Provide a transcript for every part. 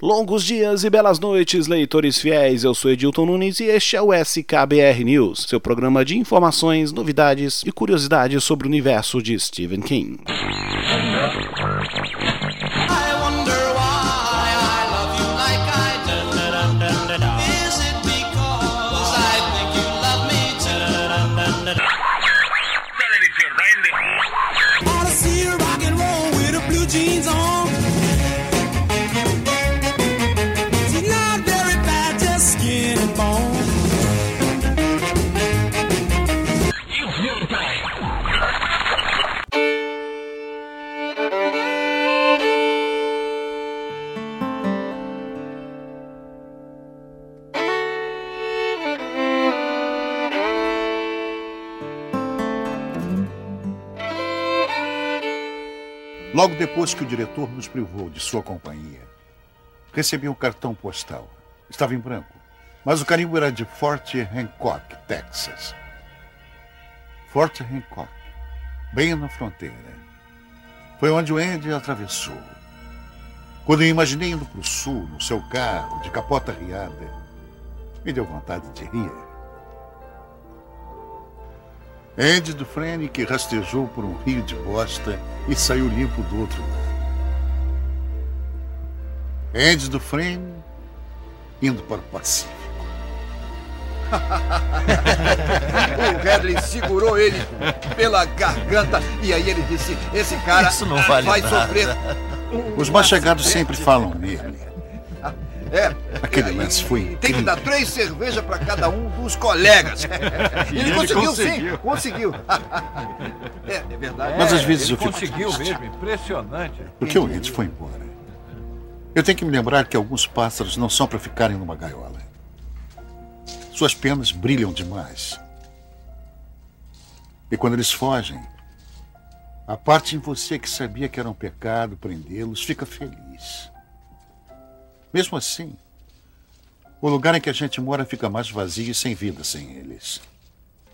Longos dias e belas noites, leitores fiéis. Eu sou Edilton Nunes e este é o SKBR News, seu programa de informações, novidades e curiosidades sobre o universo de Stephen King. Logo depois que o diretor nos privou de sua companhia, recebi um cartão postal. Estava em branco, mas o carimbo era de Fort Hancock, Texas. Fort Hancock, bem na fronteira. Foi onde o Andy atravessou. Quando eu imaginei indo para o sul, no seu carro, de capota riada, me deu vontade de rir. Andy Dufresne que rastejou por um rio de bosta e saiu limpo do outro lado. Andy Dufresne indo para o Pacífico. o Redley segurou ele pela garganta e aí ele disse: Esse cara Isso não vale vai nada. sofrer. Os mais chegados sempre falam nele. É. Aquele lance foi Tem que dar três cervejas para cada um dos colegas. ele, ele conseguiu, conseguiu. sim, conseguiu. é, é verdade. Mas às vezes eu fico conseguiu triste. mesmo, impressionante. Porque o Andy foi embora. Eu tenho que me lembrar que alguns pássaros não são para ficarem numa gaiola. Suas penas brilham demais. E quando eles fogem, a parte em você que sabia que era um pecado prendê-los fica feliz. Mesmo assim, o lugar em que a gente mora fica mais vazio e sem vida sem eles.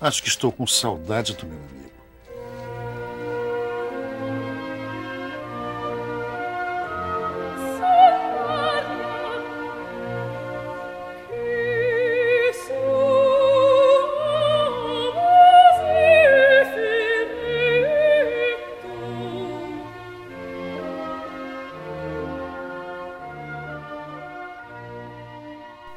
Acho que estou com saudade do meu amigo.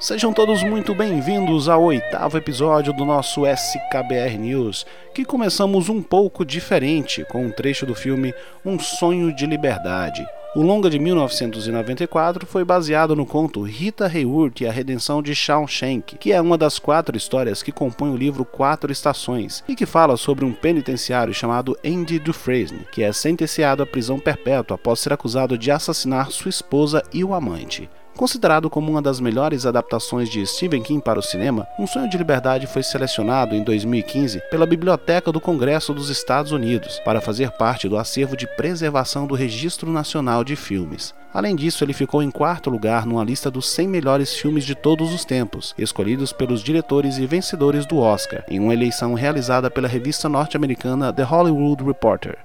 Sejam todos muito bem-vindos ao oitavo episódio do nosso SKBR News, que começamos um pouco diferente com um trecho do filme Um Sonho de Liberdade. O longa de 1994 foi baseado no conto Rita Hayworth e a Redenção de Shawshank, que é uma das quatro histórias que compõem o livro Quatro Estações, e que fala sobre um penitenciário chamado Andy Dufresne, que é sentenciado à prisão perpétua após ser acusado de assassinar sua esposa e o amante. Considerado como uma das melhores adaptações de Stephen King para o cinema, Um Sonho de Liberdade foi selecionado em 2015 pela Biblioteca do Congresso dos Estados Unidos para fazer parte do acervo de preservação do Registro Nacional de Filmes. Além disso, ele ficou em quarto lugar numa lista dos 100 melhores filmes de todos os tempos, escolhidos pelos diretores e vencedores do Oscar, em uma eleição realizada pela revista norte-americana The Hollywood Reporter.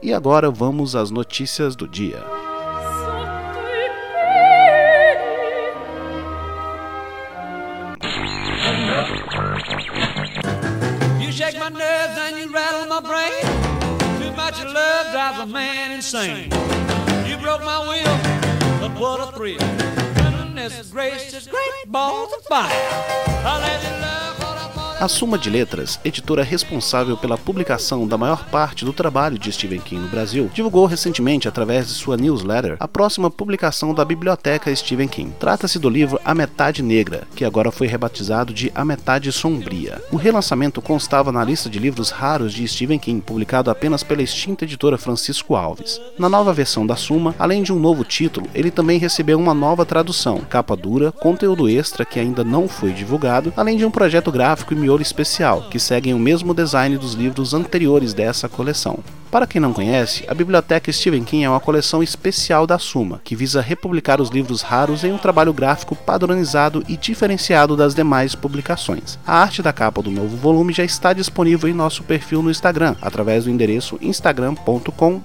E agora vamos às notícias do dia. Insane. You broke my will, but what a thrill. Goodness gracious, great balls of fire. A Suma de Letras, editora responsável pela publicação da maior parte do trabalho de Stephen King no Brasil, divulgou recentemente, através de sua newsletter, a próxima publicação da Biblioteca Stephen King. Trata-se do livro A Metade Negra, que agora foi rebatizado de A Metade Sombria. O relançamento constava na lista de livros raros de Stephen King, publicado apenas pela extinta editora Francisco Alves. Na nova versão da Suma, além de um novo título, ele também recebeu uma nova tradução, capa dura, conteúdo extra que ainda não foi divulgado, além de um projeto gráfico e miolo especial, que seguem o mesmo design dos livros anteriores dessa coleção. Para quem não conhece, a Biblioteca Stephen King é uma coleção especial da Suma, que visa republicar os livros raros em um trabalho gráfico padronizado e diferenciado das demais publicações. A arte da capa do novo volume já está disponível em nosso perfil no Instagram, através do endereço instagram.com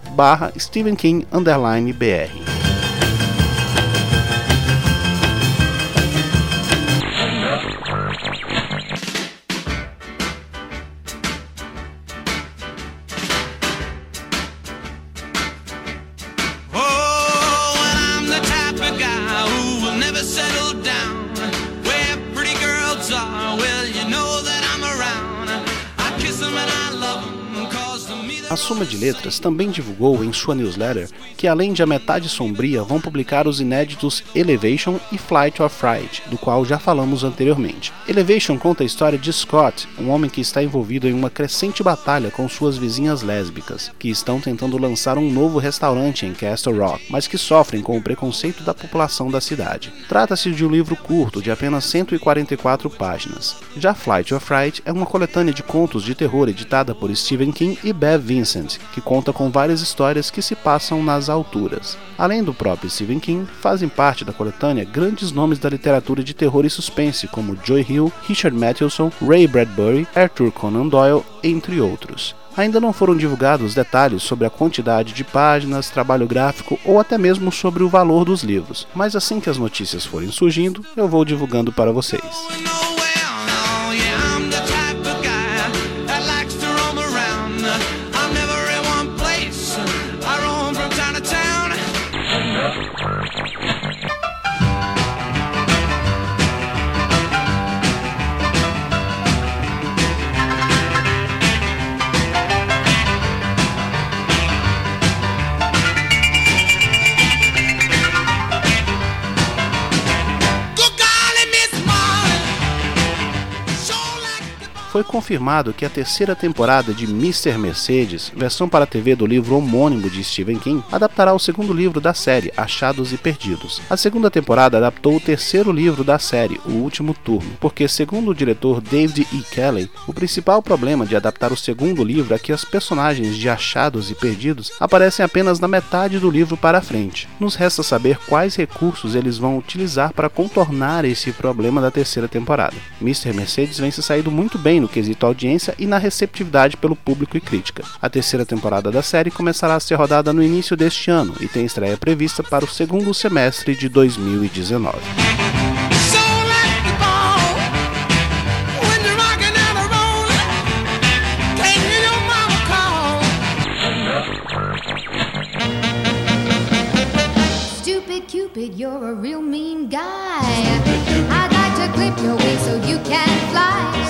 A Suma de Letras também divulgou em sua newsletter que, além de A Metade Sombria, vão publicar os inéditos Elevation e Flight of Fright, do qual já falamos anteriormente. Elevation conta a história de Scott, um homem que está envolvido em uma crescente batalha com suas vizinhas lésbicas, que estão tentando lançar um novo restaurante em Castle Rock, mas que sofrem com o preconceito da população da cidade. Trata-se de um livro curto de apenas 144 páginas. Já Flight of Fright é uma coletânea de contos de terror editada por Stephen King e Bev Vincent, que conta com várias histórias que se passam nas alturas. Além do próprio Stephen King, fazem parte da coletânea grandes nomes da literatura de terror e suspense, como Joy Hill, Richard Matheson, Ray Bradbury, Arthur Conan Doyle, entre outros. Ainda não foram divulgados detalhes sobre a quantidade de páginas, trabalho gráfico ou até mesmo sobre o valor dos livros, mas assim que as notícias forem surgindo, eu vou divulgando para vocês. Thank you. Confirmado que a terceira temporada de Mr. Mercedes, versão para TV do livro homônimo de Stephen King, adaptará o segundo livro da série, Achados e Perdidos. A segunda temporada adaptou o terceiro livro da série, O Último Turno, porque, segundo o diretor David E. Kelly, o principal problema de adaptar o segundo livro é que as personagens de Achados e Perdidos aparecem apenas na metade do livro para frente. Nos resta saber quais recursos eles vão utilizar para contornar esse problema da terceira temporada. Mr. Mercedes vem se saindo muito bem no quesito audiência e na receptividade pelo público e crítica. A terceira temporada da série começará a ser rodada no início deste ano e tem estreia prevista para o segundo semestre de 2019. Cupid, you're a real mean guy. I'd like to clip your wings so you can fly.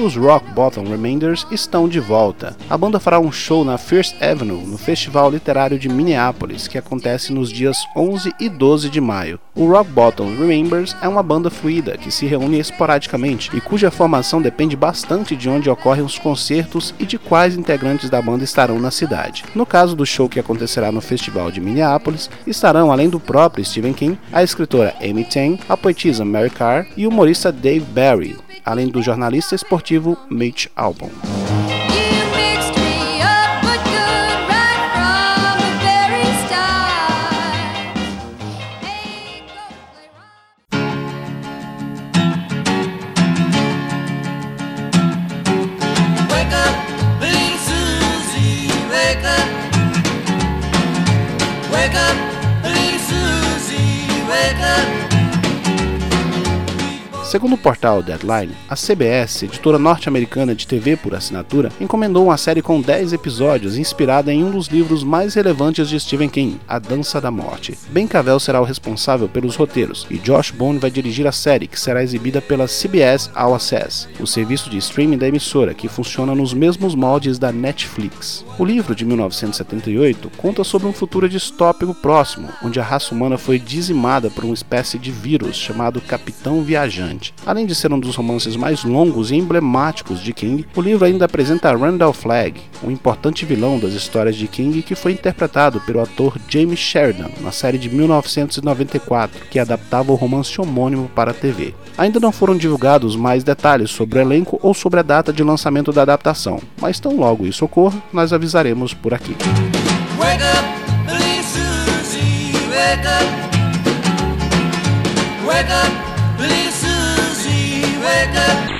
Os Rock Bottom Remainders estão de volta. A banda fará um show na First Avenue, no Festival Literário de Minneapolis, que acontece nos dias 11 e 12 de maio. O Rock Bottom Remembers é uma banda fluida que se reúne esporadicamente e cuja formação depende bastante de onde ocorrem os concertos e de quais integrantes da banda estarão na cidade. No caso do show que acontecerá no Festival de Minneapolis, estarão, além do próprio Stephen King, a escritora Amy Tang, a poetisa Mary Carr e o humorista Dave Barry, além do jornalista esportivo Mitch Albom. Segundo o portal Deadline, a CBS, editora norte-americana de TV por assinatura, encomendou uma série com 10 episódios inspirada em um dos livros mais relevantes de Stephen King, A Dança da Morte. Ben Cavell será o responsável pelos roteiros e Josh Bone vai dirigir a série, que será exibida pela CBS All Access, o serviço de streaming da emissora, que funciona nos mesmos moldes da Netflix. O livro, de 1978, conta sobre um futuro distópico próximo, onde a raça humana foi dizimada por uma espécie de vírus chamado Capitão Viajante. Além de ser um dos romances mais longos e emblemáticos de King, o livro ainda apresenta Randall Flagg, um importante vilão das histórias de King que foi interpretado pelo ator James Sheridan na série de 1994, que adaptava o romance homônimo para a TV. Ainda não foram divulgados mais detalhes sobre o elenco ou sobre a data de lançamento da adaptação, mas tão logo isso ocorra, nós avisaremos por aqui. Wake up, Susie, wake up.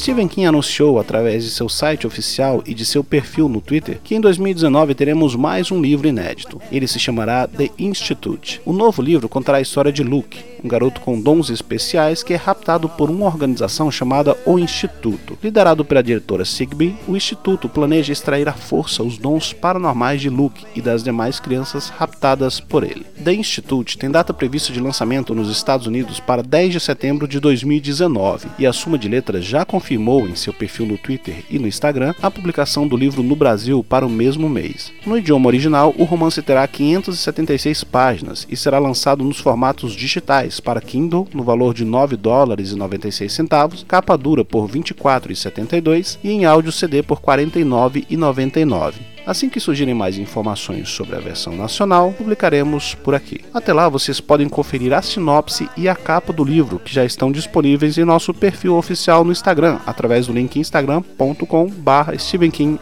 Stephen King anunciou através de seu site oficial e de seu perfil no Twitter que em 2019 teremos mais um livro inédito. Ele se chamará The Institute. O novo livro contará a história de Luke, um garoto com dons especiais que é raptado por uma organização chamada O Instituto. Liderado pela diretora Sigby, o Instituto planeja extrair à força os dons paranormais de Luke e das demais crianças raptadas por ele. The Institute tem data prevista de lançamento nos Estados Unidos para 10 de setembro de 2019 e a Suma de Letras já confirmou em seu perfil no Twitter e no Instagram a publicação do livro no Brasil para o mesmo mês. No idioma original, o romance terá 576 páginas e será lançado nos formatos digitais para Kindle no valor de 9 dólares e 96 centavos, capa dura por 24,72 e em áudio CD por 49,99. Assim que surgirem mais informações sobre a versão nacional, publicaremos por aqui. Até lá, vocês podem conferir a sinopse e a capa do livro, que já estão disponíveis em nosso perfil oficial no Instagram, através do link instagram.com.br stephenking_br.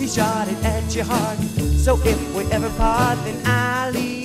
he shot it at your heart. So if we ever part, then leave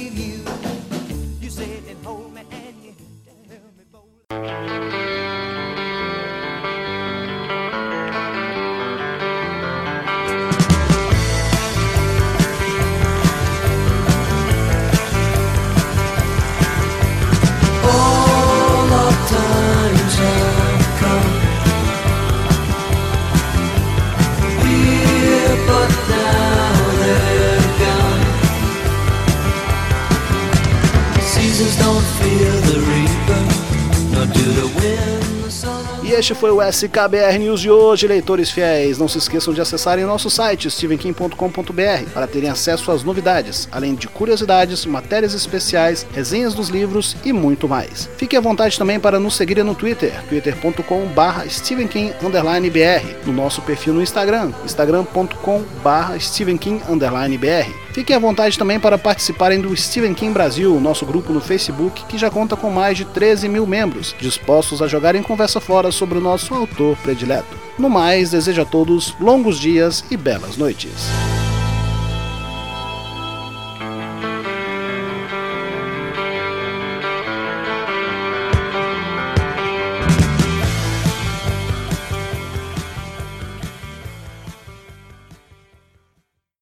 este foi o SKBR News de hoje, leitores fiéis. Não se esqueçam de acessarem nosso site stevenkim.com.br para terem acesso às novidades, além de curiosidades, matérias especiais, resenhas dos livros e muito mais. Fique à vontade também para nos seguir no Twitter, twitter.com.br stevenkim_br, no nosso perfil no Instagram, instagram.com.br stevenkim_br Fiquem à vontade também para participarem do Stephen King Brasil, nosso grupo no Facebook, que já conta com mais de 13 mil membros, dispostos a jogarem conversa fora sobre o nosso autor predileto. No mais, desejo a todos longos dias e belas noites.